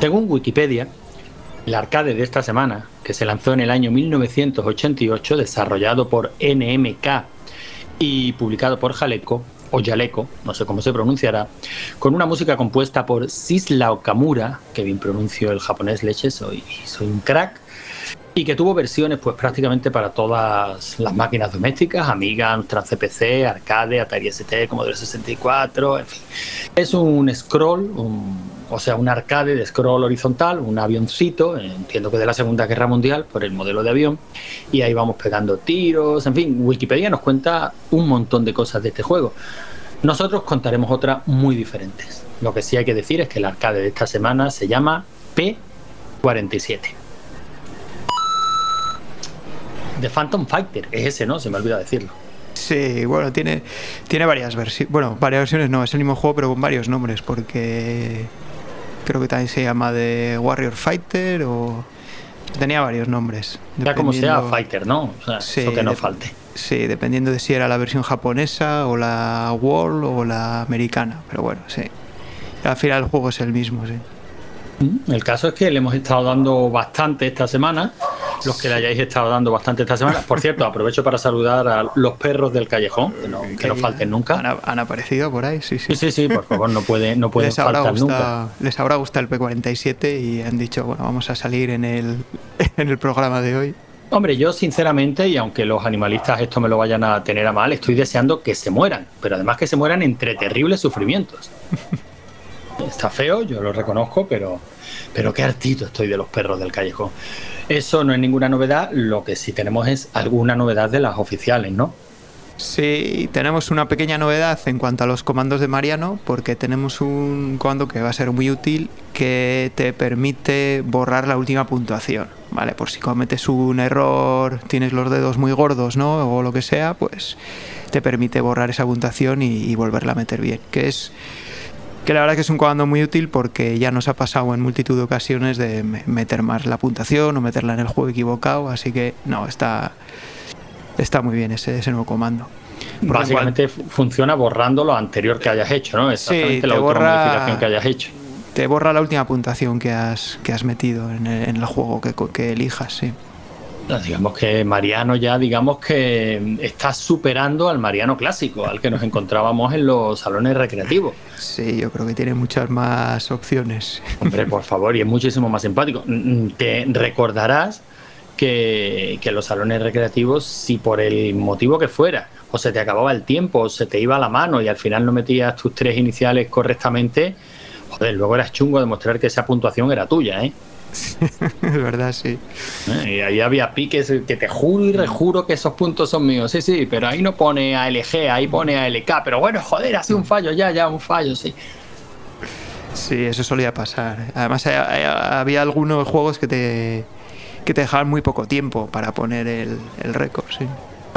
Según Wikipedia, el arcade de esta semana, que se lanzó en el año 1988, desarrollado por NMK y publicado por Jaleco, o Jaleco, no sé cómo se pronunciará, con una música compuesta por Sisla Okamura, que bien pronuncio el japonés leche, soy, soy un crack, y que tuvo versiones pues prácticamente para todas las máquinas domésticas, Amiga, Amstrad CPC, Arcade, Atari ST, Commodore 64, en fin. Es un scroll, o sea, un arcade de scroll horizontal, un avioncito, entiendo que de la Segunda Guerra Mundial, por el modelo de avión, y ahí vamos pegando tiros, en fin, Wikipedia nos cuenta un montón de cosas de este juego. Nosotros contaremos otras muy diferentes. Lo que sí hay que decir es que el arcade de esta semana se llama P47. The Phantom Fighter, es ese, ¿no? Se me olvida decirlo. Sí, bueno, tiene, tiene varias versiones. Bueno, varias versiones no, es el mismo juego, pero con varios nombres, porque creo que también se llama de Warrior Fighter o. Tenía varios nombres. Ya como sea, Fighter, ¿no? O sea, eso que no falte. Sí, dependiendo de si era la versión japonesa o la World o la americana. Pero bueno, sí. Al final el juego es el mismo, sí. El caso es que le hemos estado dando bastante esta semana los que le hayáis estado dando bastante esta semana. Por cierto, aprovecho para saludar a los perros del callejón, que no, falten nunca. Han, aparecido por ahí, sí, sí. Sí, sí, por favor, no puede, no pueden faltar nunca. Les habrá gustado el P47 y han dicho, bueno, vamos a salir en el, en el programa de hoy. Hombre, yo sinceramente, y aunque los animalistas esto me lo vayan a tener a mal, estoy deseando que se mueran, pero además que se mueran entre terribles sufrimientos. Está feo, yo lo reconozco, pero, pero qué hartito estoy de los perros del callejón. Eso no es ninguna novedad, lo que sí tenemos es alguna novedad de las oficiales, ¿no? Sí, tenemos una pequeña novedad en cuanto a los comandos de Mariano, porque tenemos un comando que va a ser muy útil que te permite borrar la última puntuación, ¿vale? Por si cometes un error, tienes los dedos muy gordos, ¿no? O lo que sea, pues te permite borrar esa puntuación y, y volverla a meter bien, que es que la verdad que es un comando muy útil porque ya nos ha pasado en multitud de ocasiones de meter más la puntuación o meterla en el juego equivocado, así que no, está, está muy bien ese, ese nuevo comando. Básicamente funciona borrando lo anterior que hayas hecho, ¿no? Exactamente la borra, modificación que hayas hecho. Te borra la última puntuación que has, que has metido en el, en el juego que, que elijas, sí. Digamos que Mariano ya, digamos que está superando al Mariano clásico, al que nos encontrábamos en los salones recreativos. Sí, yo creo que tiene muchas más opciones. Hombre, por favor, y es muchísimo más simpático. Mm, te recordarás que, que los salones recreativos, si por el motivo que fuera, o se te acababa el tiempo, o se te iba la mano y al final no metías tus tres iniciales correctamente, joder, luego eras chungo demostrar que esa puntuación era tuya, ¿eh? es verdad, sí. Eh, y ahí había piques que te juro y rejuro que esos puntos son míos. Sí, sí, pero ahí no pone ALG, ahí pone ALK. Pero bueno, joder, hace un fallo ya, ya, un fallo, sí. Sí, eso solía pasar. Además, había algunos juegos que te, que te dejaban muy poco tiempo para poner el, el récord, sí.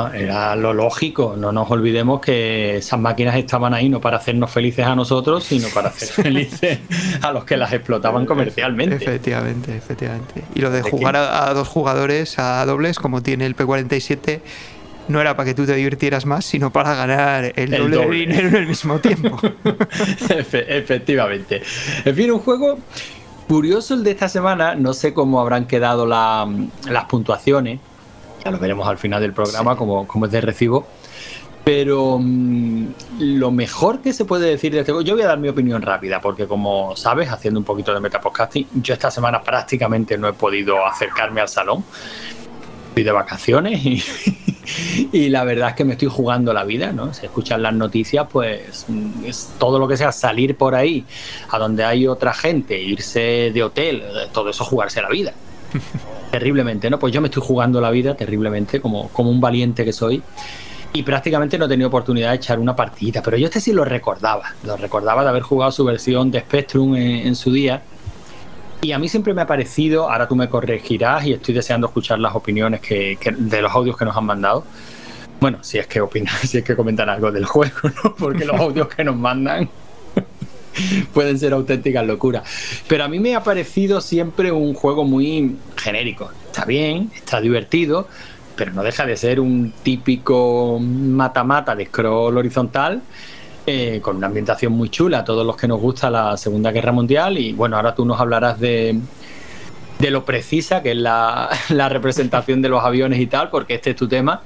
Era lo lógico, no nos olvidemos que esas máquinas estaban ahí no para hacernos felices a nosotros, sino para hacer felices a los que las explotaban comercialmente. Efectivamente, efectivamente. Y lo de jugar a, dos jugadores, a dobles, como tiene el P47, no era para que tú te divirtieras más, sino para ganar el, doble, de dinero en el mismo tiempo. efectivamente. En fin, un juego curioso el de esta semana, no sé cómo habrán quedado las puntuaciones ya lo veremos al final del programa, como, como es de recibo. Pero mm, lo mejor que se puede decir de este yo voy a dar mi opinión rápida, porque como sabes, haciendo un poquito de metapodcasting, yo esta semana prácticamente no he podido acercarme al salón. Estoy de vacaciones y, y la verdad es que me estoy jugando la vida, ¿no? Si escuchan las noticias, pues mm, es todo lo que sea salir por ahí, a donde hay otra gente, irse de hotel, todo eso jugarse la vida. terriblemente, ¿no? Pues yo me estoy jugando la vida terriblemente, como, como un valiente que soy. Y prácticamente no he tenido oportunidad de echar una partida, pero yo este sí lo recordaba. Lo recordaba de haber jugado su versión de Spectrum en, su día. Y a mí siempre me ha parecido, ahora tú me corregirás y estoy deseando escuchar las opiniones que, de los audios que nos han mandado. Bueno, si es que opinan, si es que comentan algo del juego, ¿no? Porque los audios que nos mandan pueden ser auténticas locuras. Pero a mí me ha parecido siempre un juego muy genérico. Está bien, está divertido, pero no deja de ser un típico mata-mata de scroll horizontal eh, con una ambientación muy chula, a todos los que nos gusta la Segunda Guerra Mundial. Y bueno, ahora tú nos hablarás de, de lo precisa que es la, la representación de los aviones y tal, porque este es tu tema.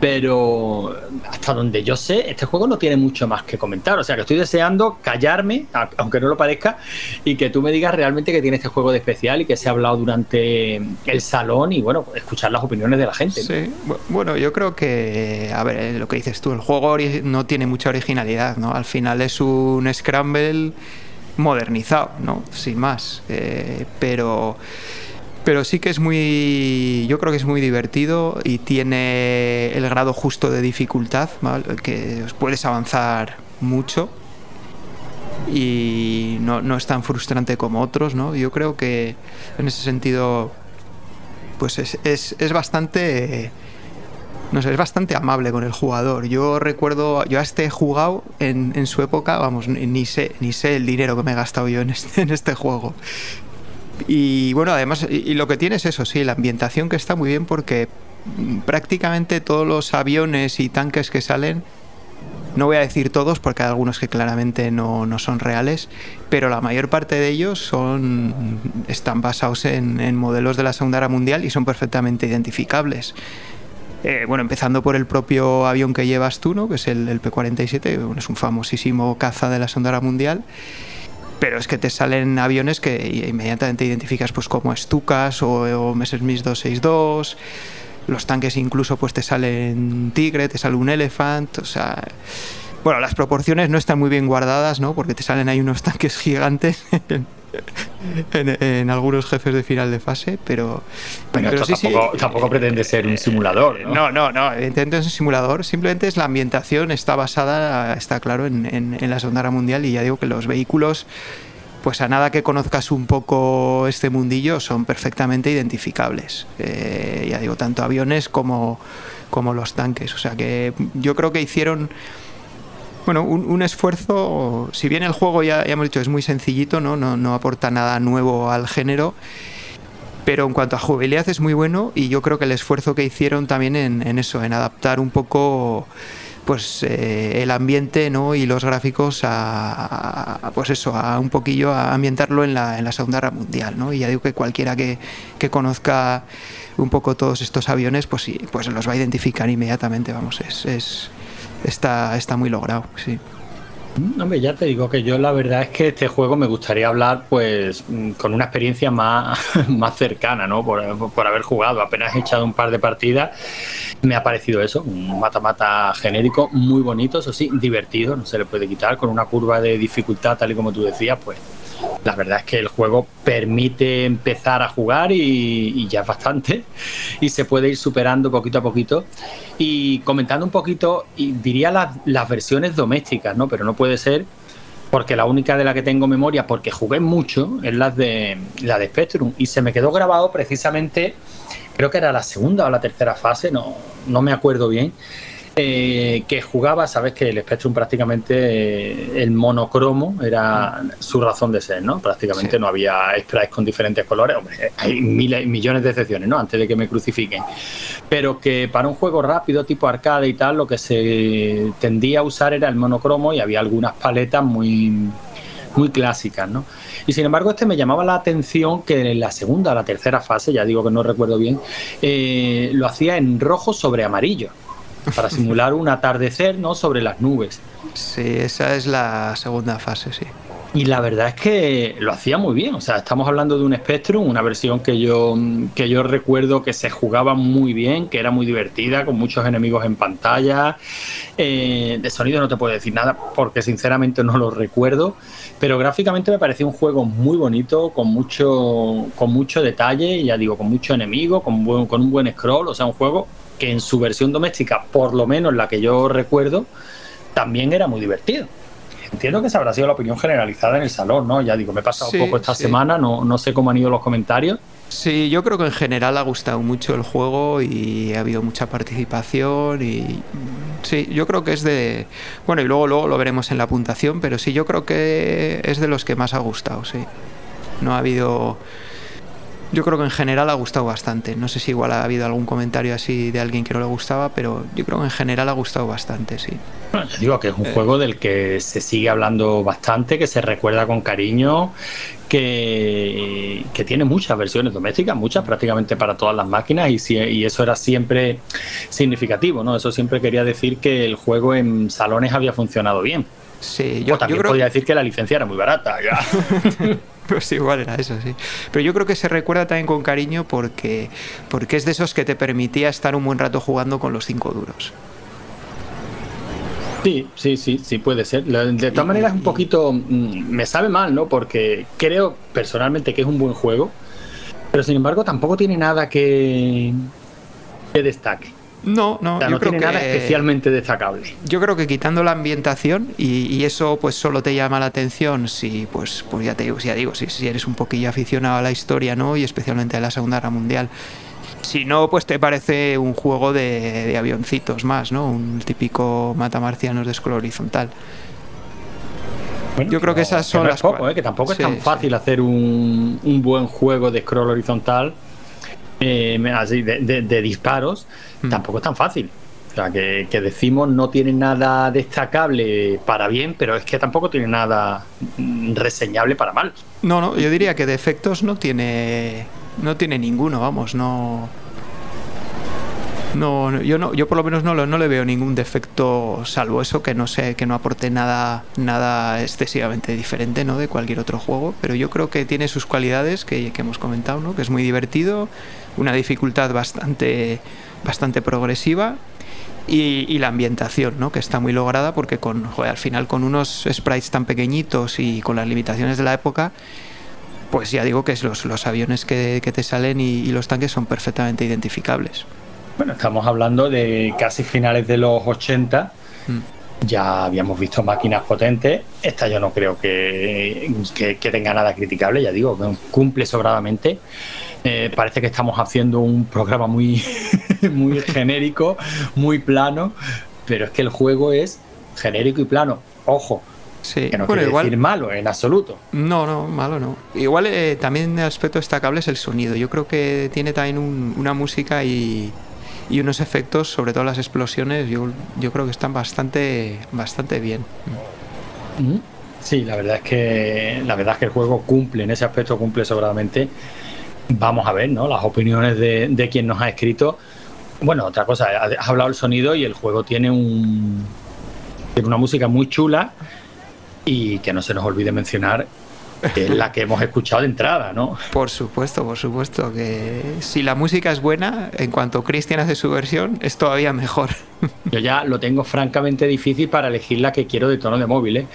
Pero hasta donde yo sé, este juego no tiene mucho más que comentar. O sea que estoy deseando callarme, aunque no lo parezca, y que tú me digas realmente que tiene este juego de especial y que se ha hablado durante el salón y bueno, escuchar las opiniones de la gente. Sí, bueno, yo creo que, a ver, eh, lo que dices tú, el juego no tiene mucha originalidad, ¿no? Al final es un Scramble modernizado, ¿no? Sin más. Eh, pero pero sí que es muy yo creo que es muy divertido y tiene el grado justo de dificultad que puedes avanzar mucho y no, es tan frustrante como otros no yo creo que en ese sentido pues es, es, bastante no sé, es bastante amable con el jugador. Yo recuerdo, yo a este he jugado en, en su época, vamos, ni sé, ni sé el dinero que me he gastado yo en este, en este juego. Y bueno, además, y, lo que tiene es eso, sí, la ambientación que está muy bien porque prácticamente todos los aviones y tanques que salen, no voy a decir todos porque hay algunos que claramente no, no son reales, pero la mayor parte de ellos son, están basados en, modelos de la Segunda Guerra Mundial y son perfectamente identificables. Eh, bueno, empezando por el propio avión que llevas tú, ¿no? que es el, el P-47, es un famosísimo caza de la Segunda Guerra Mundial pero es que te salen aviones que inmediatamente identificas pues como Stukas o, o Messerschmitt 262 los tanques incluso pues te salen Tigre, te sale un Elephant, o sea, bueno, las proporciones no están muy bien guardadas, ¿no? Porque te salen ahí unos tanques gigantes en, algunos jefes de final de fase, pero. Pero, tampoco, pretende ser un simulador. ¿no? no, no, Evidentemente es un simulador. Simplemente es la ambientación, está basada, está claro, en, la Segunda Guerra Mundial y ya digo que los vehículos. Pues a nada que conozcas un poco este mundillo son perfectamente identificables. Eh, ya digo, tanto aviones como, como los tanques. O sea que yo creo que hicieron bueno, un, esfuerzo, si bien el juego ya, hemos dicho es muy sencillito, ¿no? No, aporta nada nuevo al género, pero en cuanto a jugabilidad es muy bueno y yo creo que el esfuerzo que hicieron también en, eso, en adaptar un poco pues eh, el ambiente ¿no? y los gráficos a, pues eso a un poquillo a ambientarlo en la, en la Segunda Guerra Mundial ¿no? y ya digo que cualquiera que, que conozca un poco todos estos aviones pues sí pues los va a identificar inmediatamente vamos es, es está, está muy logrado, sí. Hombre, ya te digo que yo la verdad es que este juego me gustaría hablar pues mm, con una experiencia más, más cercana, ¿no? Por, haber jugado, apenas he echado un par de partidas, me ha parecido eso, un mata-mata genérico, muy bonito, eso sí, divertido, no se le puede quitar, con una curva de dificultad, tal y como tú decías, pues la verdad es que el juego permite empezar a jugar y, ya es bastante. Y se puede ir superando poquito a poquito. Y comentando un poquito, y diría las, versiones domésticas, ¿no? Pero no puede ser porque la única de la que tengo memoria, porque jugué mucho, es la de la de Spectrum. Y se me quedó grabado precisamente, creo que era la segunda o la tercera fase, no, no me acuerdo bien eh, que jugaba, sabes que el Spectrum prácticamente eh, el monocromo era su razón de ser, ¿no? Prácticamente no había sprites con diferentes colores, hombre, hay miles, millones de excepciones, ¿no? Antes de que me crucifiquen. Pero que para un juego rápido, tipo arcade y tal, lo que se tendía a usar era el monocromo y había algunas paletas muy muy clásicas, ¿no? Y sin embargo, este me llamaba la atención que en la segunda o la tercera fase, ya digo que no recuerdo bien, eh, lo hacía en rojo sobre amarillo para simular un atardecer ¿no? sobre las nubes. Sí, esa es la segunda fase, sí. Y la verdad es que lo hacía muy bien. O sea, estamos hablando de un Spectrum, una versión que yo, que yo recuerdo que se jugaba muy bien, que era muy divertida, con muchos enemigos en pantalla. Eh, de sonido no te puedo decir nada porque sinceramente no lo recuerdo. Pero gráficamente me parecía un juego muy bonito, con mucho, con mucho detalle, ya digo, con mucho enemigo, con, con un buen scroll. O sea, un juego que en su versión doméstica, por lo menos la que yo recuerdo, también era muy divertido. Entiendo que esa habrá sido la opinión generalizada en el salón, ¿no? Ya digo, me he pasado un poco esta semana, no, no sé cómo han ido los comentarios. Sí, yo creo que en general ha gustado mucho el juego y ha habido mucha participación y sí, yo creo que es de bueno y luego luego lo veremos en la puntuación, pero sí yo creo que es de los que más ha gustado, sí. No ha habido Yo creo que en general ha gustado bastante. No sé si igual ha habido algún comentario así de alguien que no le gustaba, pero yo creo que en general ha gustado bastante, sí. Bueno, yo digo que es un eh. juego del que se sigue hablando bastante, que se recuerda con cariño, que, que tiene muchas versiones domésticas, muchas prácticamente para todas las máquinas, y, y eso era siempre significativo, ¿no? Eso siempre quería decir que el juego en salones había funcionado bien. Sí, yo, también podía decir que la licencia era muy barata. Ya. pues igual era eso, sí. Pero yo creo que se recuerda también con cariño porque, porque es de esos que te permitía estar un buen rato jugando con los cinco duros. Sí, sí, sí, sí puede ser. De todas maneras, un poquito mm, me sabe mal, ¿no? Porque creo personalmente que es un buen juego, pero sin embargo tampoco tiene nada que, que destaque. No, no, no tiene nada especialmente destacable. Yo creo que quitando la ambientación y, eso pues solo te llama la atención si pues pues ya te digo, ya digo, si, si eres un poquillo aficionado a la historia, ¿no? Y especialmente a la Segunda Guerra Mundial. Si no, pues te parece un juego de, avioncitos más, ¿no? Un típico matamarcianos de scroll horizontal. Yo creo que esas son las poco, ¿eh? que tampoco es tan fácil hacer un, un buen juego de scroll horizontal eh, así de, disparos, hmm. tampoco es tan fácil. O sea, que, decimos no tiene nada destacable para bien, pero es que tampoco tiene nada reseñable para mal. No, no, yo diría que defectos no tiene, no tiene ninguno, vamos, no. No, yo no, yo por lo menos no, no le veo ningún defecto, salvo eso que no sé, que no aporte nada, nada excesivamente diferente, ¿no? De cualquier otro juego. Pero yo creo que tiene sus cualidades que, que hemos comentado, ¿no? Que es muy divertido, una dificultad bastante, bastante progresiva y, la ambientación, ¿no? que está muy lograda porque con, al final con unos sprites tan pequeñitos y con las limitaciones de la época, pues ya digo que los, los aviones que, te salen y, los tanques son perfectamente identificables. Bueno, estamos hablando de casi finales de los 80. Mm. Ya habíamos visto máquinas potentes. Esta yo no creo que, que, que tenga nada criticable, ya digo, cumple sobradamente. Eh, parece que estamos haciendo un programa muy, muy genérico, muy plano, pero es que el juego es genérico y plano. Ojo, que no quiere decir malo en absoluto. No, no, malo no. Igual eh, también el aspecto destacable es el sonido. Yo creo que tiene también una música y, y, unos efectos, sobre todo las explosiones, yo, yo creo que están bastante, bastante bien. Sí, la verdad es que la verdad es que el juego cumple en ese aspecto cumple sobradamente vamos a ver, ¿no? Las opiniones de, quien nos ha escrito. Bueno, otra cosa, has hablado del sonido y el juego tiene un tiene una música muy chula y que no se nos olvide mencionar que es la que hemos escuchado de entrada, ¿no? Por supuesto, por supuesto, que si la música es buena, en cuanto Cristian hace su versión, es todavía mejor. Yo ya lo tengo francamente difícil para elegir la que quiero de tono de móvil, ¿eh?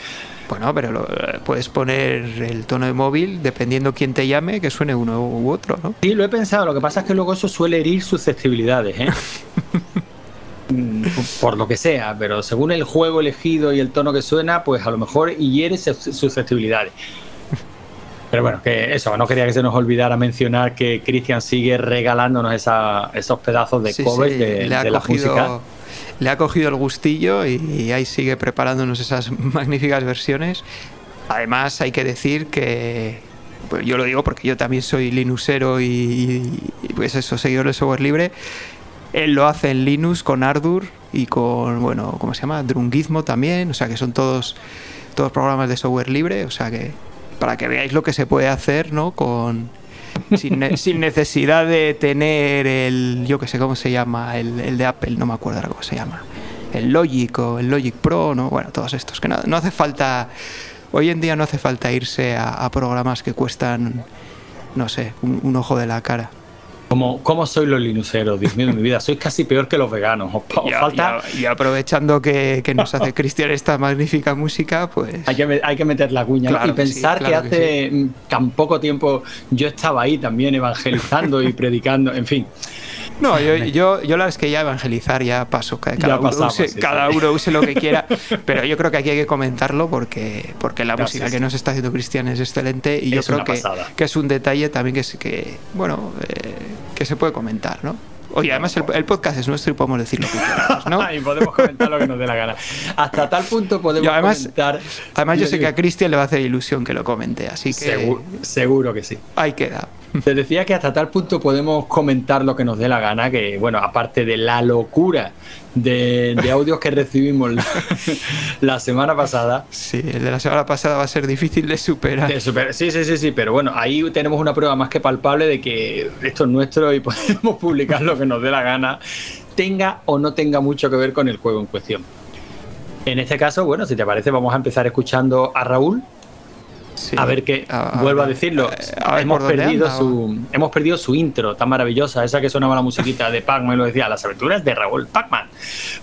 Bueno, pero puedes poner el tono de móvil dependiendo quién te llame, que suene uno u otro, ¿no? Sí, lo he pensado. Lo que pasa es que luego eso suele herir susceptibilidades, ¿eh? Por lo que sea, pero según el juego elegido y el tono que suena, pues a lo mejor hiere susceptibilidades. Pero bueno, que eso, no quería que se nos olvidara mencionar que Christian sigue regalándonos esos pedazos de covers de, la música le ha cogido el gustillo y, ahí sigue preparándonos esas magníficas versiones. Además, hay que decir que, pues yo lo digo porque yo también soy Linuxero y, pues eso, seguidor de software libre. Él lo hace en Linux con Ardour y con, bueno, ¿cómo se llama? Drungismo también, o sea que son todos, todos programas de software libre, o sea que para que veáis lo que se puede hacer, ¿no? Con, sin, necesidad de tener el, yo que sé cómo se llama, el, de Apple, no me acuerdo cómo se llama, el Logic o el Logic Pro, ¿no? Bueno, todos estos, que no, no hace falta, hoy en día no hace falta irse a, programas que cuestan, no sé, un ojo de la cara. ¿Cómo, ¿Cómo soy los linuceros? Dios mío de mi vida, sois casi peor que los veganos. y, aprovechando que, nos hace Cristian esta magnífica música, pues. Hay que, hay que meter la cuña. y pensar que, hace tan poco tiempo yo estaba ahí también evangelizando y predicando, en fin. No, yo, yo, yo la verdad es que ya evangelizar ya paso. Cada, uno, use, cada uno use lo que quiera. pero yo creo que aquí hay que comentarlo porque, porque la música que nos está haciendo Cristian es excelente y yo creo que, que, es un detalle también que, es, que bueno, eh, que se puede comentar, ¿no? Oye, además el, podcast es nuestro y podemos decir lo que queramos, ¿no? y podemos comentar lo que nos dé la gana. Hasta tal punto podemos además, comentar. Además, yo sé que a Cristian le va a hacer ilusión que lo comente, así que. Seguro que sí. Ahí queda. Te decía que hasta tal punto podemos comentar lo que nos dé la gana, que bueno, aparte de la locura de, audios que recibimos la, semana pasada. Sí, el de la semana pasada va a ser difícil de superar. sí, sí, sí, sí, pero bueno, ahí tenemos una prueba más que palpable de que esto es nuestro y podemos publicar lo que nos dé la gana, tenga o no tenga mucho que ver con el juego en cuestión. En este caso, bueno, si te parece, vamos a empezar escuchando a Raúl, a ver qué, vuelvo a decirlo, hemos, perdido su, hemos perdido su intro tan maravillosa, esa que sonaba la musiquita de Pac-Man, lo decía, las aventuras de Raúl Pac-Man.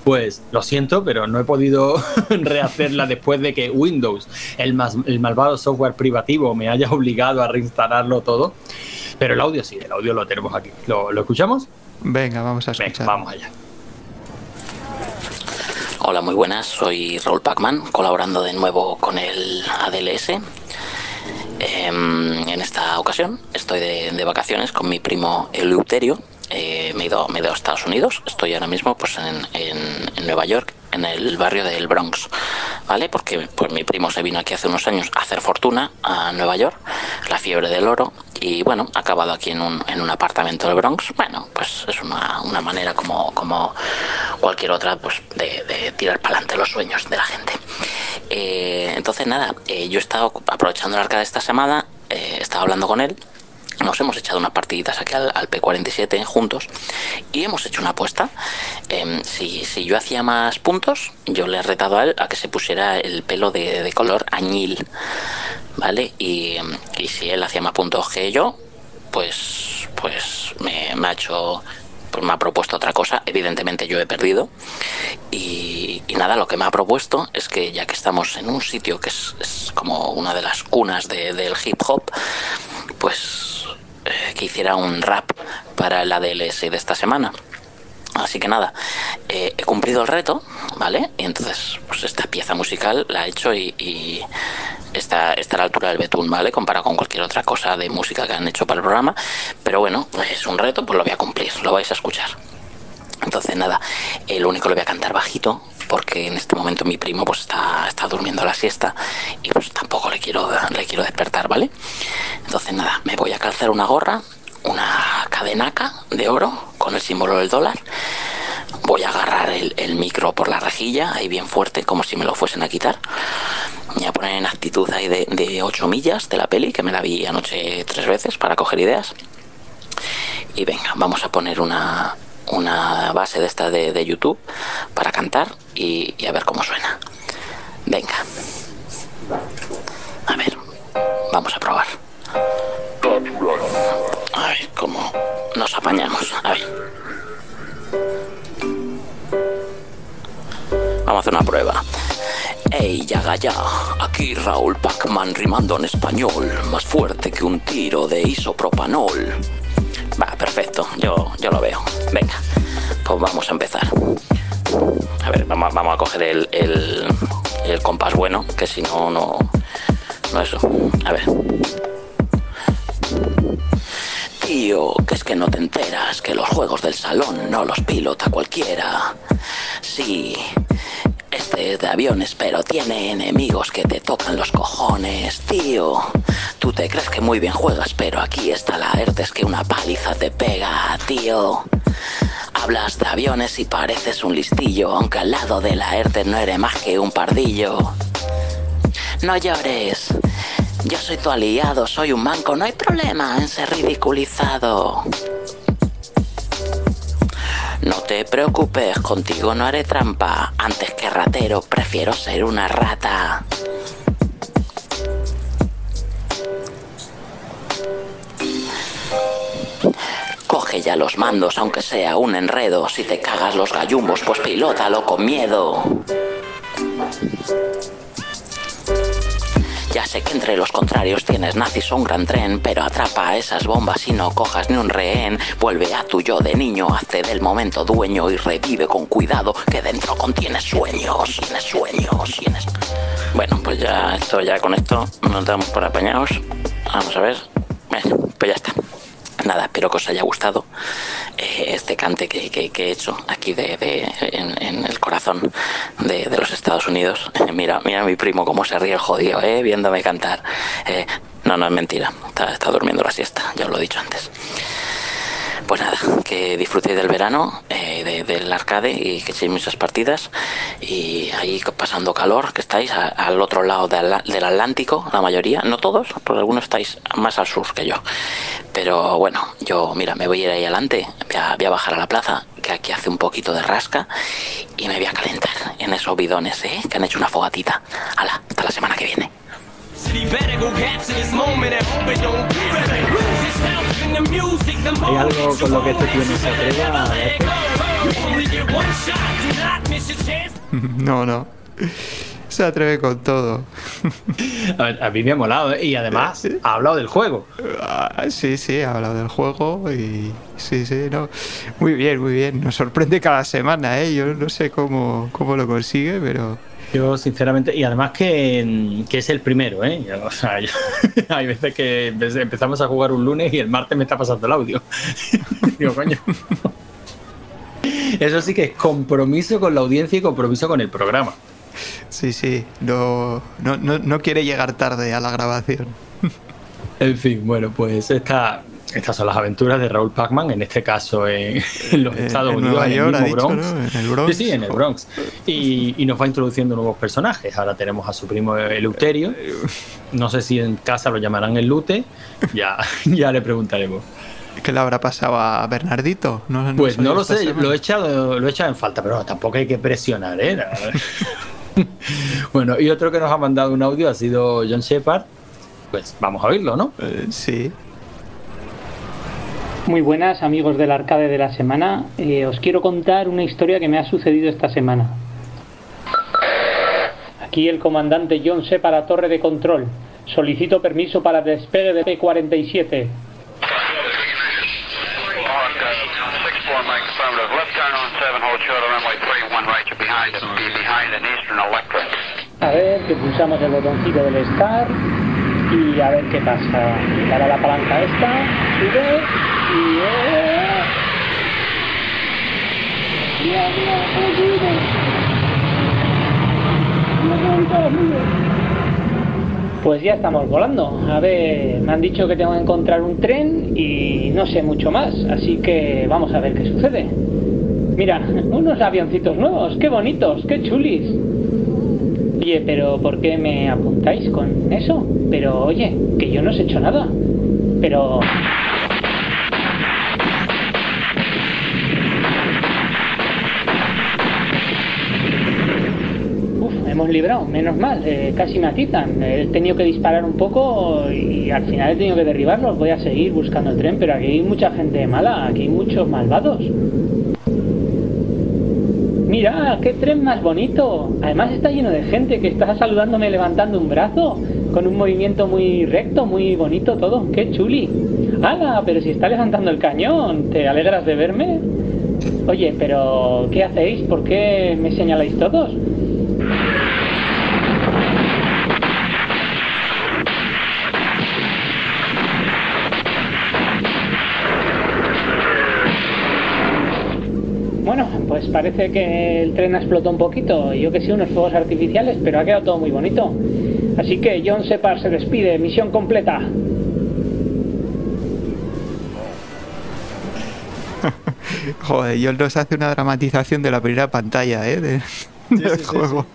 Pues lo siento, pero no he podido rehacerla después de que Windows, el, el malvado software privativo, me haya obligado a reinstalarlo todo. Pero el audio sí, el audio lo tenemos aquí. ¿Lo, escuchamos? Venga, vamos a escuchar. vamos allá. Hola, muy buenas. Soy Raúl Pacman, colaborando de nuevo con el ADLS Em, en esta ocasión estoy de, vacaciones con mi primo Eleuterio. Eh, me, he ido, me he ido a Estados Unidos. Estoy ahora mismo pues, en, en, Nueva York, en el barrio del Bronx. ¿Vale? Porque pues, mi primo se vino aquí hace unos años a hacer fortuna a Nueva York, la fiebre del oro. Y bueno, ha acabado aquí en un, en un apartamento del Bronx. Bueno, pues es una, una manera como, como cualquier otra pues, de, tirar para adelante los sueños de la gente. Eh, entonces, nada, eh, yo he estado aprovechando el arca de esta semana, eh, he estado hablando con él. Nos hemos echado unas partiditas aquí al, P47 juntos y hemos hecho una apuesta. Em, si, yo hacía más puntos, yo le he retado a él a que se pusiera el pelo de, color añil, ¿vale? Y, si él hacía más puntos que yo, pues, pues me, me ha hecho pues me ha propuesto otra cosa. Evidentemente yo he perdido. Y, nada, lo que me ha propuesto es que ya que estamos en un sitio que es, como una de las cunas del hip hop, pues eh, que hiciera un rap para el ADLS de esta semana. Así que nada, eh, he cumplido el reto, ¿vale? Y entonces, pues esta pieza musical la he hecho y, está, está, a la altura del betún, ¿vale? Comparado con cualquier otra cosa de música que han hecho para el programa. Pero bueno, es un reto, pues lo voy a cumplir, lo vais a escuchar. Entonces nada, el único lo voy a cantar bajito, porque en este momento mi primo pues está, está durmiendo la siesta y pues tampoco le quiero, le quiero despertar, ¿vale? Entonces nada, me voy a calzar una gorra una cadenaca de oro con el símbolo del dólar. Voy a agarrar el, micro por la rejilla, ahí bien fuerte, como si me lo fuesen a quitar. Voy a poner en actitud ahí de, de 8 millas de la peli, que me la vi anoche tres veces para coger ideas. Y venga, vamos a poner una, una base de esta de, YouTube para cantar y a ver cómo suena. Venga. A ver, vamos a probar. A ver cómo nos apañamos. A ver. Vamos a hacer una prueba. Ey, ya, ya, aquí Raúl Pacman rimando en español, más fuerte que un tiro de isopropanol. Va, perfecto, yo, yo lo veo. Venga, pues vamos a empezar. A ver, vamos, vamos a coger el, el, el compás bueno, que si no, no, no eso. A ver. Tío, que es que no te enteras que los juegos del salón no los pilota cualquiera. Sí, este es de aviones, pero tiene enemigos que te tocan los cojones, tío. Tú te crees que muy bien juegas, pero aquí está la ERTE, es que una paliza te pega, tío. Hablas de aviones y pareces un listillo, aunque al lado de la ERTE no eres más que un pardillo. No llores, yo soy tu aliado, soy un manco, no hay problema en ser ridiculizado. No te preocupes, contigo no haré trampa. Antes que ratero, prefiero ser una rata. Coge ya los mandos, aunque sea un enredo. Si te cagas los gallumbos, pues pilótalo con miedo. Ya sé que entre los contrarios tienes nazis o un gran tren, pero atrapa a esas bombas y no cojas ni un rehén. Vuelve a tu yo de niño, hazte del momento dueño y revive con cuidado que dentro contiene sueños, tienes sueños, tienes... Bueno, pues ya esto, ya con esto nos damos por apañados. Vamos a ver. Pues ya está. Nada, espero que os haya gustado. eh, este cante que, he hecho aquí de, en, el corazón de, los Estados Unidos. mira, mira mi primo cómo se ríe el jodido, ¿eh? viéndome cantar. Eh, no, no es mentira, está, durmiendo la siesta, ya os lo he dicho antes pues nada, que disfrutéis del verano, del arcade y que echéis muchas partidas. Y ahí pasando calor, que estáis al otro lado del Atlántico, la mayoría, no todos, porque algunos estáis más al sur que yo. Pero bueno, yo, mira, me voy a ir ahí adelante, voy a, bajar a la plaza, que aquí hace un poquito de rasca, y me voy a calentar en esos bidones, ¿eh? que han hecho una fogatita. Hala, hasta la semana que viene. ¿Hay algo con lo que este tío no se atreva No, no. Se atreve con todo. A, mí me ha molado, ¿eh? y además ha hablado del juego. Ah, sí, sí, ha hablado del juego y sí, sí, no. Muy bien, muy bien. Nos sorprende cada semana, ¿eh? Yo no sé cómo, cómo lo consigue, pero yo, sinceramente, y además que, es el primero, ¿eh? O sea, hay veces que empezamos a jugar un lunes y el martes me está pasando el audio. Digo, coño. Eso sí que es compromiso con la audiencia y compromiso con el programa. Sí, sí, no, no, no quiere llegar tarde a la grabación. En fin, bueno, pues esta, estas son las aventuras de Raúl Pacman, en este caso en, los eh, Estados Unidos, en el mismo Bronx. En el Bronx. Sí, sí, en el Bronx. Y, nos va introduciendo nuevos personajes. Ahora tenemos a su primo Eleuterio. No sé si en casa lo llamarán el Lute. Ya, ya le preguntaremos. ¿Qué le habrá pasado a Bernardito? pues no lo sé, lo he, echado, lo he echado en falta, pero tampoco hay que presionar, ¿eh? bueno, y otro que nos ha mandado un audio ha sido John Shepard. Pues vamos a oírlo, ¿no? Eh, sí. Muy buenas amigos del arcade de la semana. Eh, os quiero contar una historia que me ha sucedido esta semana. Aquí el comandante John C. para torre de control. Solicito permiso para despegue de P-47. A ver, que pulsamos el botoncito del start y a ver qué pasa. Para la palanca esta, sube pues ya estamos volando. A ver, me han dicho que tengo que encontrar un tren y no sé mucho más, así que vamos a ver qué sucede. Mira, unos avioncitos nuevos, qué bonitos, qué chulis. Oye, pero ¿por qué me apuntáis con eso? Pero oye, que yo no os he hecho nada. Pero... hemos librado, menos mal, eh, casi me atitan. He tenido que disparar un poco y al final he tenido que derribarlos. Voy a seguir buscando el tren, pero aquí hay mucha gente mala, aquí hay muchos malvados. Mira, qué tren más bonito. Además está lleno de gente que está saludándome levantando un brazo, con un movimiento muy recto, muy bonito todo. Qué chuli. ¡Hala! Pero si está levantando el cañón, ¿te alegras de verme? Oye, pero ¿qué hacéis? ¿Por qué me señaláis todos? Parece que el tren ha explotado un poquito, yo que sé, unos fuegos artificiales, pero ha quedado todo muy bonito. Así que John Separ se despide, misión completa. Joder, John nos hace una dramatización de la primera pantalla, ¿eh? juego.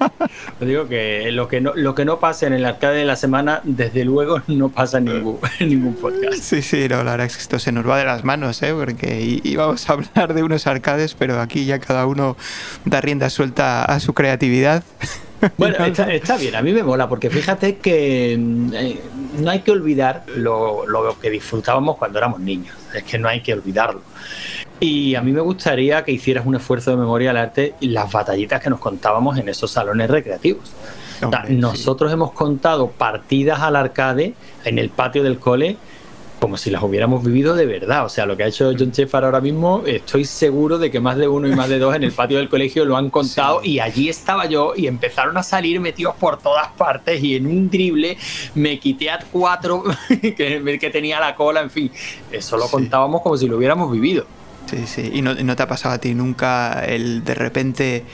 digo que lo que no lo que no pasa en el arcade de la semana, desde luego no pasa en ningún, ningún podcast. Sí, sí, no, la verdad es que esto se nos va de las manos, ¿eh? porque íbamos a hablar de unos arcades, pero aquí ya cada uno da rienda suelta a su creatividad. Bueno, está, bien, a mí me mola, porque fíjate que eh, no hay que olvidar lo, lo que disfrutábamos cuando éramos niños, es que no hay que olvidarlo. Y a mí me gustaría que hicieras un esfuerzo de memoria al arte y las batallitas que nos contábamos en esos salones recreativos. nosotros hemos contado partidas al arcade en el patio del cole como si las hubiéramos vivido de verdad. O sea, lo que ha hecho John Shepard ahora mismo, estoy seguro de que más de uno y más de dos en el patio del colegio lo han contado y allí estaba yo y empezaron a salir metidos por todas partes y en un drible me quité a cuatro que, que tenía la cola, en fin. Eso lo contábamos como si lo hubiéramos vivido. Sí, sí. ¿Y no, no te ha pasado a ti nunca el de repente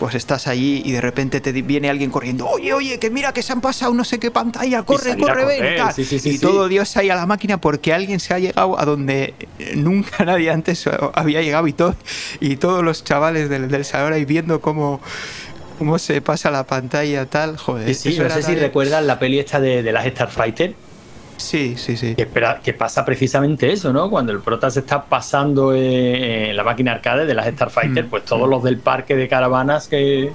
pues estás allí y de repente te viene alguien corriendo, oye, oye, que mira que se han pasado no sé qué pantalla, corre, corre, ven. y todo Dios ahí a la máquina porque alguien se ha llegado a donde nunca nadie antes había llegado y, todo, y todos los chavales del, del salón ahí viendo cómo cómo se pasa la pantalla tal, joder. Sí, no sé si recuerdas la peli esta de, de las Starfighter Sí, sí, sí. Que, espera, que pasa precisamente eso, ¿no? Cuando el prota se está pasando en la máquina arcade de las Starfighter, mm, pues todos mm. los del parque de caravanas que,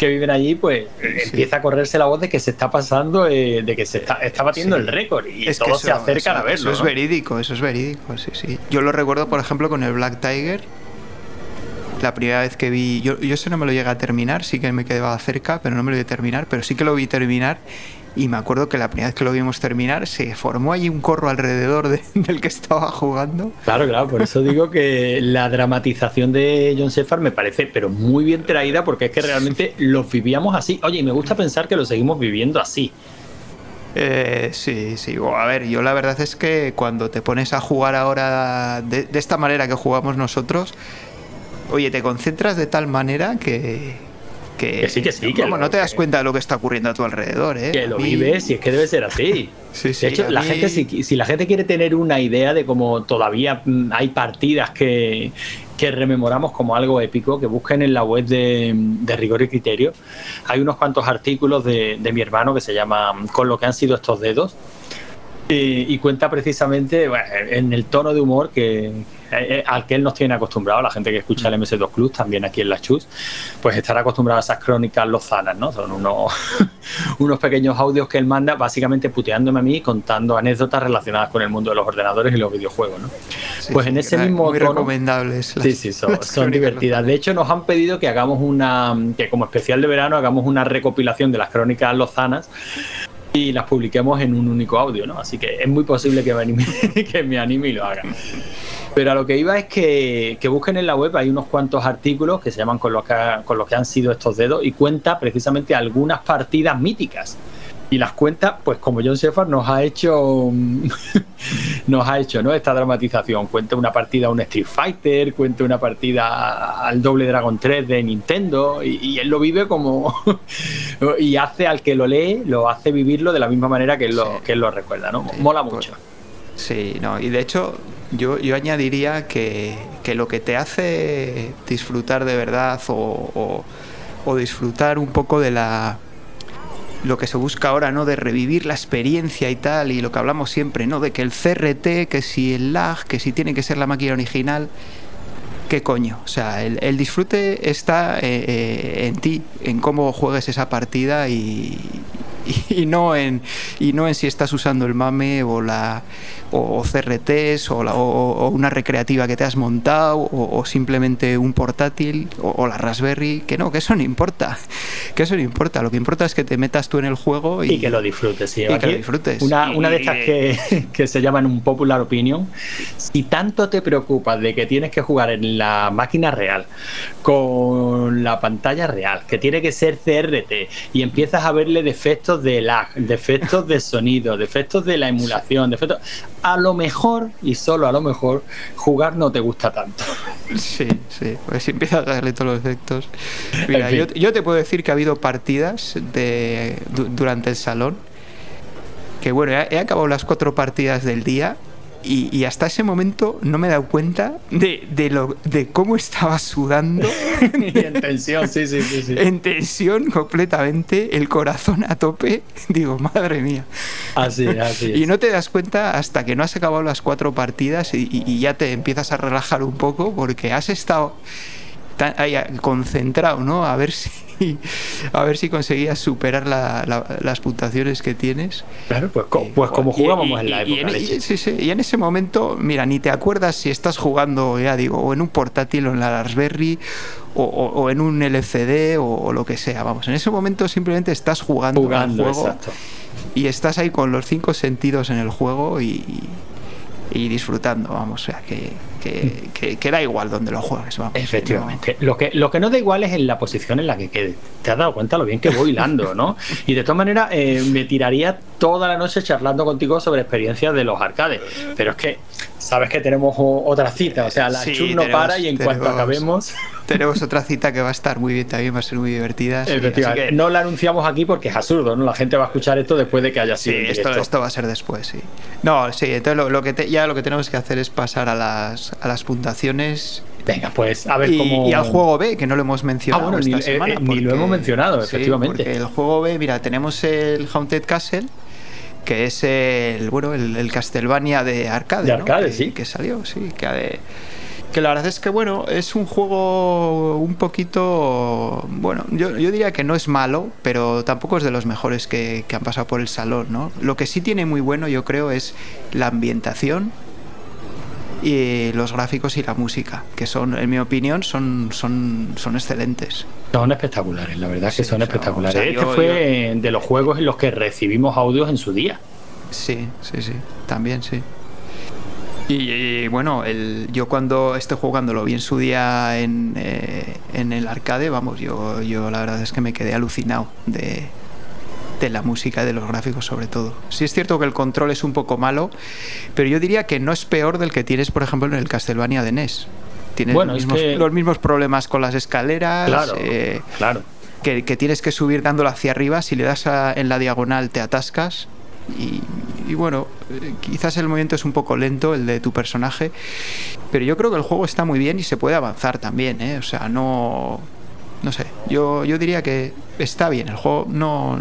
viven allí, pues empieza a correrse la voz de que se está pasando, eh, de que se está, está batiendo el récord y todos se acercan a verlo. Eso es verídico, eso es verídico, sí, sí. Yo lo recuerdo, por ejemplo, con el Black Tiger. La primera vez que vi, yo, yo eso no me lo llegué a terminar, sí que me quedaba cerca, pero no me lo vi a terminar, pero sí que lo vi terminar y me acuerdo que la primera vez que lo vimos terminar se formó allí un corro alrededor del que estaba jugando. Claro, claro, por eso digo que la dramatización de John Shepard me parece pero muy bien traída porque es que realmente los vivíamos así. Oye, y me gusta pensar que lo seguimos viviendo así. Eh, sí, sí. a ver, yo la verdad es que cuando te pones a jugar ahora de esta manera que jugamos nosotros, oye, te concentras de tal manera que, que, sí, que sí. Que no te das cuenta de lo que está ocurriendo a tu alrededor, ¿eh? Que lo vives y es que debe ser así. de hecho, la gente, si, la gente quiere tener una idea de cómo todavía mm, hay partidas que, rememoramos como algo épico, que busquen en la web de, Rigor y Criterio. Hay unos cuantos artículos de, de mi hermano que se llama Con lo que han sido estos dedos y, cuenta precisamente en el tono de humor que, eh, eh, al que él nos tiene acostumbrado, la gente que escucha el MS2 Club, también aquí en la Chus, pues estar acostumbrado a esas crónicas lozanas, ¿no? Son unos, unos pequeños audios que él manda, básicamente puteándome a mí, contando anécdotas relacionadas con el mundo de los ordenadores y los videojuegos, ¿no? pues en ese mismo muy recomendables. sí, sí, son, son divertidas. De hecho, nos han pedido que hagamos una, que como especial de verano hagamos una recopilación de las crónicas lozanas y las publiquemos en un único audio, ¿no? Así que es muy posible que me anime, que me anime y lo haga. Pero a lo que iba es que, que, busquen en la web, hay unos cuantos artículos que se llaman con los que, con los que han sido estos dedos y cuenta precisamente algunas partidas míticas y las cuenta, pues como John Shepard nos ha hecho nos ha hecho ¿no? esta dramatización. Cuenta una partida a un Street Fighter, cuenta una partida al doble Dragon 3 de Nintendo, y, él lo vive como y hace al que lo lee, lo hace vivirlo de la misma manera que él lo, que él lo recuerda, ¿no? Mola pues, mucho. Sí, no, y de hecho, yo, yo añadiría que, que, lo que te hace disfrutar de verdad o, o disfrutar un poco de la lo que se busca ahora, ¿no? De revivir la experiencia y tal, y lo que hablamos siempre, ¿no? De que el CRT, que si el lag, que si tiene que ser la máquina original, ¿qué coño? O sea, el, disfrute está eh, eh, en ti, en cómo juegues esa partida y, y, no en, y no en si estás usando el MAME o la o, CRTs o, o, una recreativa que te has montado o, simplemente un portátil o, la Raspberry, que no, que eso no importa, que eso no importa, lo que importa es que te metas tú en el juego y, que lo disfrutes. Y que lo disfrutes. Una, una de estas que, que, se llaman un popular opinion, si tanto te preocupas de que tienes que jugar en la máquina real, con la pantalla real, que tiene que ser CRT y empiezas a verle defectos de lag, defectos de sonido, defectos de la emulación, defectos a lo mejor, y solo a lo mejor, jugar no te gusta tanto. Sí, sí, pues si empiezas a darle todos los efectos. Mira, yo, te puedo decir que ha habido partidas de, durante el salón que bueno, he acabado las cuatro partidas del día y, hasta ese momento no me he dado cuenta de, lo, de cómo estaba sudando. y en tensión, sí, sí, sí, En tensión completamente, el corazón a tope. Digo, madre mía. Así, así. Y no te das cuenta hasta que no has acabado las cuatro partidas y ya te empiezas a relajar un poco porque has estado concentrado, ¿no? A ver si a ver si conseguías superar las puntuaciones que tienes. Claro, pues, pues como jugábamos en la época. Y, sí, sí, y en ese momento, mira, ni te acuerdas si estás jugando, ya digo, o en un portátil o en la Raspberry o, en un LCD o, lo que sea. Vamos, en ese momento simplemente estás jugando, jugando el juego y estás ahí con los cinco sentidos en el juego y, y disfrutando, vamos, o sea, que, que, da igual donde lo juegues, vamos. Efectivamente. Lo, que, lo que no da igual es en la posición en la que quede. Te has dado cuenta lo bien que voy hilando, ¿no? Y de todas maneras, eh, me tiraría toda la noche charlando contigo sobre experiencias de los arcades. Pero es que sabes que tenemos otra cita, o sea, la Sí, no tenemos- para y en cuanto acabemos, Tenemos otra cita que va a estar muy bien también, va a ser muy divertida. sí, así efectivamente, que- no la anunciamos aquí porque es absurdo, ¿no? La gente va a escuchar esto después de que haya Sí, sido en esto, esto va a ser después, sí. No, sí, entonces lo, lo que te- ya lo que tenemos que hacer es pasar a las, a las puntuaciones Venga, pues a ver y, cómo... y al juego B, que no lo hemos mencionado Ah, bueno, esta ni- eh, semana. eh, ni lo hemos mencionado, efectivamente. el juego B, mira, tenemos el Haunted Castle, que es el, bueno, el, el Castlevania de arcade, De ¿no? arcade, que, sí. Que salió, sí, que, de- que la verdad es que, bueno, es un juego un poquito, bueno, yo, yo diría que no es malo, pero tampoco es de los mejores que, que han pasado por el salón, ¿no? Lo que sí tiene muy bueno, yo creo, es la ambientación y los gráficos y la música, que son, en mi opinión, son, son, son excelentes. Son espectaculares, la verdad es que Sí, son espectaculares. o sea, este yo- fue de los juegos en los que recibimos audios en su día. Sí, sí, sí, también sí. Y, y, bueno, el, yo cuando este juego cuando lo vi en su día en, eh, en el arcade, vamos, yo, yo la verdad es que me quedé alucinado de, de la música y de los gráficos sobre todo. Sí es cierto que el control es un poco malo, pero yo diría que no es peor del que tienes, por ejemplo, en el Castlevania de NES. Tienes Bueno, los, es mismos, que- los mismos problemas con las escaleras. Claro, eh, claro. que, que tienes que subir dándolo hacia arriba. Si le das a- en la diagonal te atascas. Y, y bueno, eh, quizás el movimiento es un poco lento, el de tu personaje. Pero yo creo que el juego está muy bien y se puede avanzar también, ¿eh? O sea, no. No sé. Yo, yo diría que está bien. El juego no.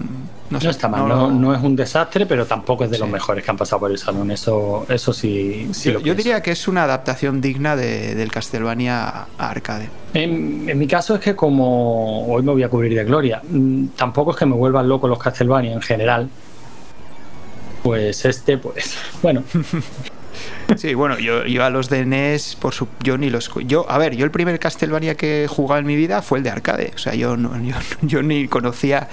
No, sé, está mal, no, no es un desastre, pero tampoco es de los mejores que han pasado por el salón. Eso, eso sí, sí yo, lo yo pienso. diría que es una adaptación digna de- del Castlevania a arcade. En, en mi caso es que como hoy me voy a cubrir de gloria, mm, tampoco es que me vuelvan locos los Castlevania en general. Pues este, pues, bueno, Sí, bueno, yo, yo a los de NES, por su, yo ni los. Yo, a ver, yo el primer Castlevania que he jugado en mi vida fue el de arcade. O sea, yo, no, yo, yo ni conocía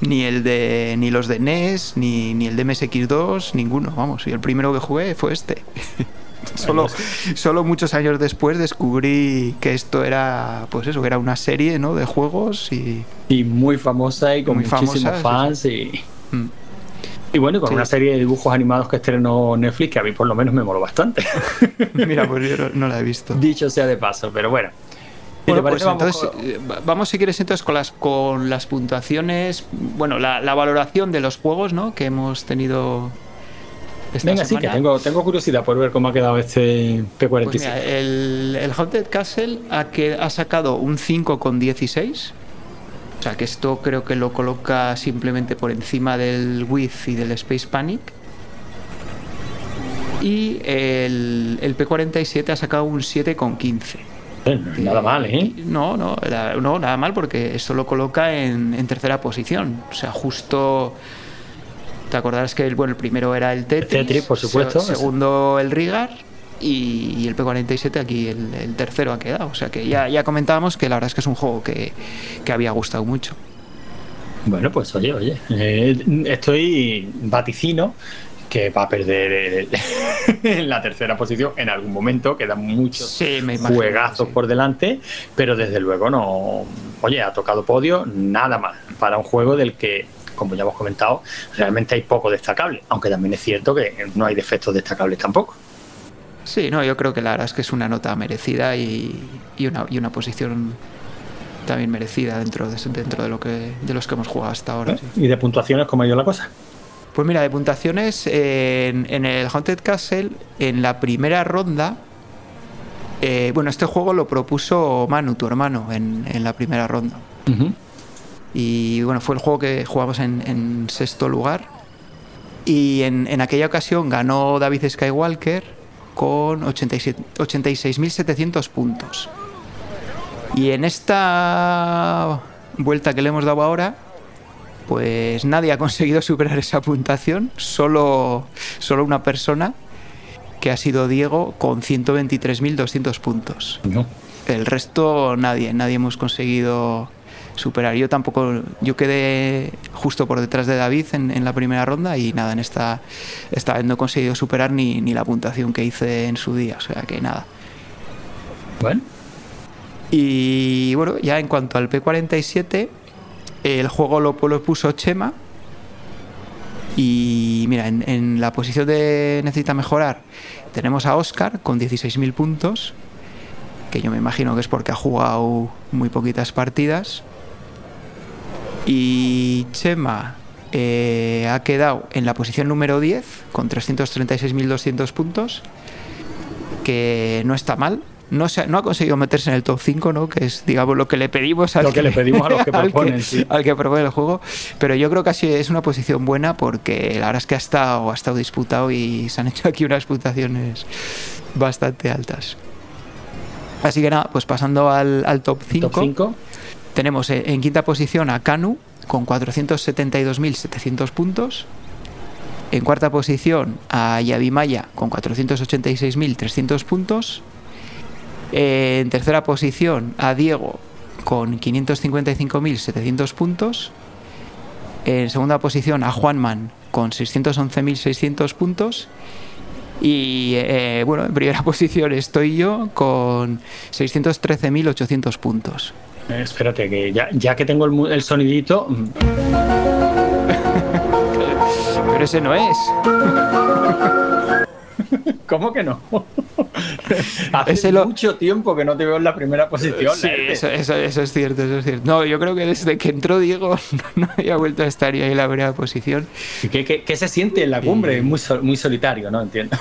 ni el de ni los de NES, ni, ni el de MSX2, ninguno. Vamos, y el primero que jugué fue este. Solo, solo muchos años después descubrí que esto era, pues eso, que era una serie ¿no? de juegos y. y muy famosa y con Muy muchísimos famosa, fans y, mm. y bueno, con Sí. una serie de dibujos animados que estrenó Netflix que a mí por lo menos me moló bastante. Mira, pues yo no, no la he visto. Dicho sea de paso, pero bueno. Bueno, pues vamos entonces con- eh, va- vamos si quieres entonces con las con las puntuaciones, bueno, la, la valoración de los juegos, ¿no? Que hemos tenido esta Venga, sí, que semana. tengo, tengo curiosidad por ver cómo ha quedado este P47. Pues mira, el, el Haunted Castle ha, que, ha sacado un 5,16. O sea que esto creo que lo coloca simplemente por encima del Width y del Space Panic. Y el, el P47 ha sacado un 7,15. Nada mal, ¿eh? No, no, no, nada mal porque esto lo coloca en, en tercera posición. O sea, justo. Te acordarás que el, bueno, el primero era el Tetris, Tetris, por supuesto. se- segundo el Rigar y, y el P47 aquí el, el tercero ha quedado. O sea que ya, ya comentábamos que la verdad es que es un juego que, que había gustado mucho. Bueno, pues oye, oye, eh, estoy vaticino que va a perder el- en la tercera posición en algún momento, quedan muchos Sí, imagino, juegazos sí. por delante, pero desde luego no, oye, ha tocado podio, nada mal, para un juego del que, como ya hemos comentado, realmente hay poco destacable, aunque también es cierto que no hay defectos destacables tampoco. Sí, no, yo creo que la verdad es que es una nota merecida y, y una, y una posición también merecida dentro de, dentro de lo que de los que hemos jugado hasta ahora. ¿eh? sí. Y de puntuaciones, ¿cómo ha ido la cosa? Pues mira, de puntuaciones, en, en el Haunted Castle, en la primera ronda, eh, bueno, este juego lo propuso Manu, tu hermano, en, en la primera ronda. Y bueno, fue el juego que jugamos en, en sexto lugar. Y en, en aquella ocasión ganó David Skywalker con 87 86.700 puntos. Y en esta vuelta que le hemos dado ahora, pues nadie ha conseguido superar esa puntuación, solo, solo una persona, que ha sido Diego, con 123.200 puntos. No. El resto nadie, nadie hemos conseguido superar. Yo tampoco, yo quedé justo por detrás de David en, en la primera ronda y nada, en esta, esta vez no he conseguido superar ni, ni la puntuación que hice en su día, o sea que nada. Bueno, Y bueno, ya en cuanto al P47, el juego lo, puso Chema Y mira, en, en la posición de necesita mejorar tenemos a Oscar con 16.000 puntos, que yo me imagino que es porque ha jugado muy poquitas partidas. Y Chema eh, ha quedado en la posición número 10 con 336.200 puntos, que no está mal. No, se, no ha conseguido meterse en el top 5, ¿no? que es digamos lo que le pedimos, al Lo que le pedimos a los que al proponen, sí. al que propone el juego. Pero yo creo que así es una posición buena porque la verdad es que ha estado, ha estado disputado y se han hecho aquí unas puntuaciones bastante altas. Así que nada, pues pasando al, al top 5. Top 5. Tenemos en quinta posición a Kanu con 472.700 puntos. En cuarta posición a Yavimaya con 486.300 puntos. Eh, en tercera posición a Diego con 555.700 puntos. En segunda posición a Juanman con 611.600 puntos. Y eh, bueno, en primera posición estoy yo con 613.800 puntos. Eh, espérate, que ya, ya que tengo el, el sonidito. mm, Pero ese no es. ¿Cómo que no? Hace Ese lo- mucho tiempo que no te veo en la primera posición. Sí, eso, eso- eso es cierto, eso es cierto. No, yo creo que desde que entró Diego no había vuelto a estar yo ahí en la primera posición. ¿Y ¿Qué, qué, qué se siente en la cumbre? Es muy, sol- muy solitario, ¿no? Entiendo.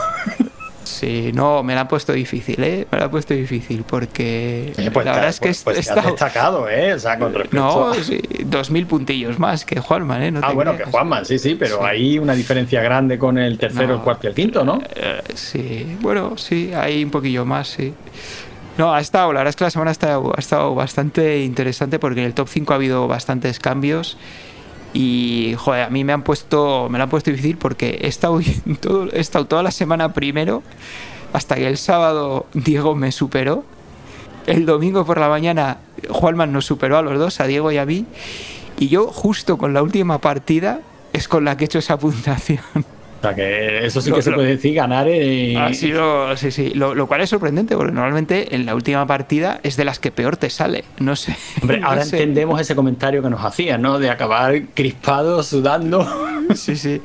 Sí, no, me la ha puesto difícil, ¿eh? Me la ha puesto difícil porque Eh, pues la verdad es que pues- pues he estado- destacado, ¿eh? O sea, con respecto No, sí, dos mil puntillos más que Juanman, ¿eh? No Ah, bueno, creas. que Juanman, sí, sí, pero Sí. hay una diferencia grande con el tercero, No. el cuarto y el quinto, ¿no? Eh, sí, bueno, sí, hay un poquillo más, sí. No, ha estado, la verdad es que la semana ha estado, ha estado bastante interesante porque en el top 5 ha habido bastantes cambios y, joder, a mí me han puesto, me lo han puesto difícil porque he estado, todo, he estado toda la semana primero hasta que el sábado Diego me superó. El domingo por la mañana Juanman nos superó a los dos, a Diego y a mí. Y yo justo con la última partida es con la que he hecho esa puntuación. O sea, que eso sí Lo- que se puede decir, ganar. eh, Ha sido, sí, sí. Lo, lo cual es sorprendente, porque normalmente en la última partida es de las que peor te sale. No sé. Hombre, no ahora sé. entendemos ese comentario que nos hacían, ¿no? De acabar crispado, sudando. Sí, sí.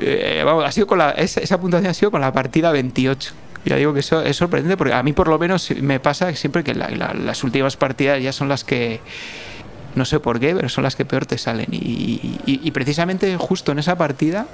Eh, vamos, ha sido con la, esa, esa puntuación ha sido con la partida 28. Ya digo que eso es sorprendente, porque a mí por lo menos me pasa siempre que la- la- las últimas partidas ya son las que. No sé por qué, pero son las que peor te salen. Y, y- y precisamente justo en esa partida.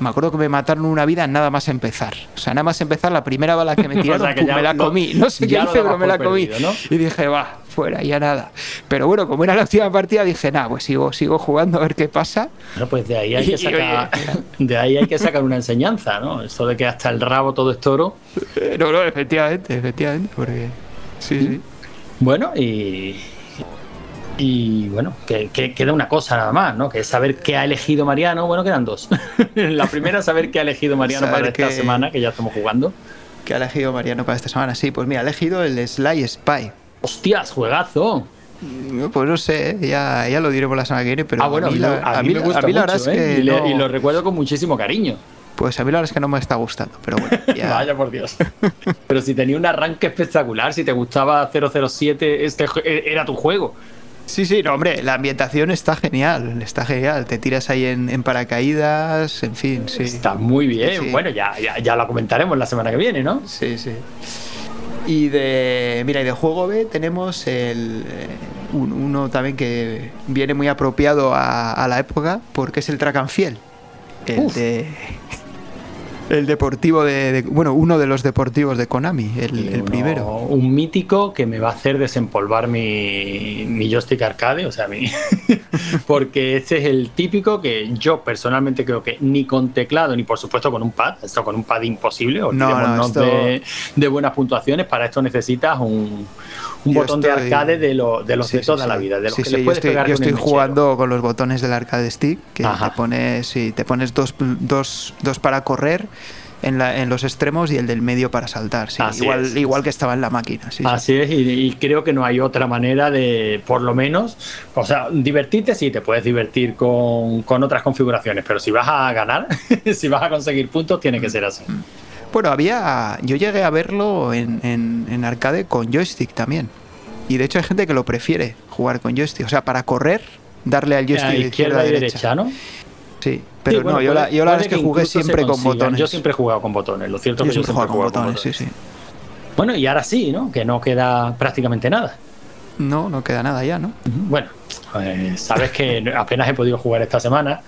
Me acuerdo que me mataron una vida nada más empezar. O sea, nada más empezar la primera bala que me O tiraron, sea, que pum, ya me la comí. No sé qué hice, pero me la comí. perdido, ¿no? Y dije, va, fuera, ya nada. Pero bueno, como era la última partida, dije, nada, pues sigo, sigo jugando a ver qué pasa. Bueno, pues de ahí hay que sacar, de ahí hay que sacar una enseñanza, ¿no? Esto de que hasta el rabo todo es toro. Eh, No, no, efectivamente, efectivamente, porque. Sí, sí. Bueno, y. Y bueno, que, que queda una cosa nada más, ¿no? Que es saber qué ha elegido Mariano. Bueno, quedan dos. la primera, saber qué ha elegido Mariano Saber para esta semana, que ya estamos jugando. ¿Qué ha elegido Mariano para esta semana? Sí, pues mira, ha elegido el Sly Spy. ¡Hostias, juegazo! Pues no sé, ya, ya lo diremos la semana que viene, pero ah, bueno, a mí, la, a mí me gusta a mí la verdad mucho, es ¿eh? que y, le- no- y lo recuerdo con muchísimo cariño. Pues a mí la verdad es que no me está gustando, pero bueno, ya. Vaya por Dios. Pero si tenía un arranque espectacular, si te gustaba 007, este ju- era tu juego. Sí, sí, no, hombre, la ambientación está genial, está genial. Te tiras ahí en, en paracaídas, en fin, sí. Está muy bien. Sí. Bueno, ya, ya, ya lo comentaremos la semana que viene, ¿no? Sí, sí. Y de. Mira, y de juego B tenemos el. eh, un- uno también que viene muy apropiado a, a la época, porque es el Track and Field. El Uf. de. El deportivo de, de- Bueno, uno de los deportivos de Konami, el, el Uno- primero. Un mítico que me va a hacer desempolvar mi, mi joystick arcade, o sea, mi. porque este es el típico que yo personalmente creo que ni con teclado, ni por supuesto con un pad, esto con un pad imposible, olvidémonos esto- de, de buenas puntuaciones, para esto necesitas un, un Yo botón de estoy- arcade de, lo- de los Sí, de sí, toda sí. la vida, de los Sí, que sí, le yo puedes estoy, pegar yo estoy el mechero. jugando con los botones del arcade stick, que Ajá. te pones, sí, te pones dos, dos, dos para correr en, la, en los extremos y el del medio para saltar. Sí, igual, es. igual que estaba en la máquina. Sí, sí. Así es, y, y creo que no hay otra manera de, por lo menos, o sea, divertirte sí, te puedes divertir con, con otras configuraciones, pero si vas a ganar, si vas a conseguir puntos, tiene que ser así. Bueno, había. Yo llegué a verlo en, en- en arcade con joystick también. Y de hecho hay gente que lo prefiere jugar con joystick. O sea, para correr, darle al joystick A izquierda izquierda y derecha. derecha, ¿no? Sí, pero no, yo, la, yo la verdad es que jugué siempre con botones. Yo siempre he jugado con botones, lo cierto es que yo siempre he jugado con botones, sí, sí. Bueno, y ahora sí, ¿no? Que no queda prácticamente nada. No, no queda nada ya, ¿no? Bueno, pues, sabes que apenas he podido jugar esta semana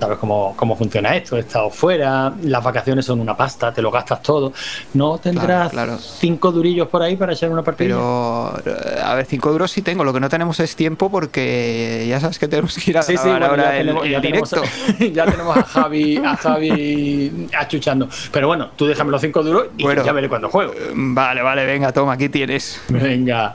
sabes cómo, cómo funciona esto, he estado fuera, las vacaciones son una pasta, te lo gastas todo. ¿No tendrás cinco durillos por ahí para echar una partida? Pero, eh, a ver, cinco duros sí tengo, lo que no tenemos es tiempo porque ya sabes que tenemos que ir a sí, sí, ahora el, directo. ya tenemos a Javi, a Javi achuchando. Pero bueno, tú déjame los cinco duros y ya veré cuando juego. Vale, vale, venga, toma, aquí tienes. Venga.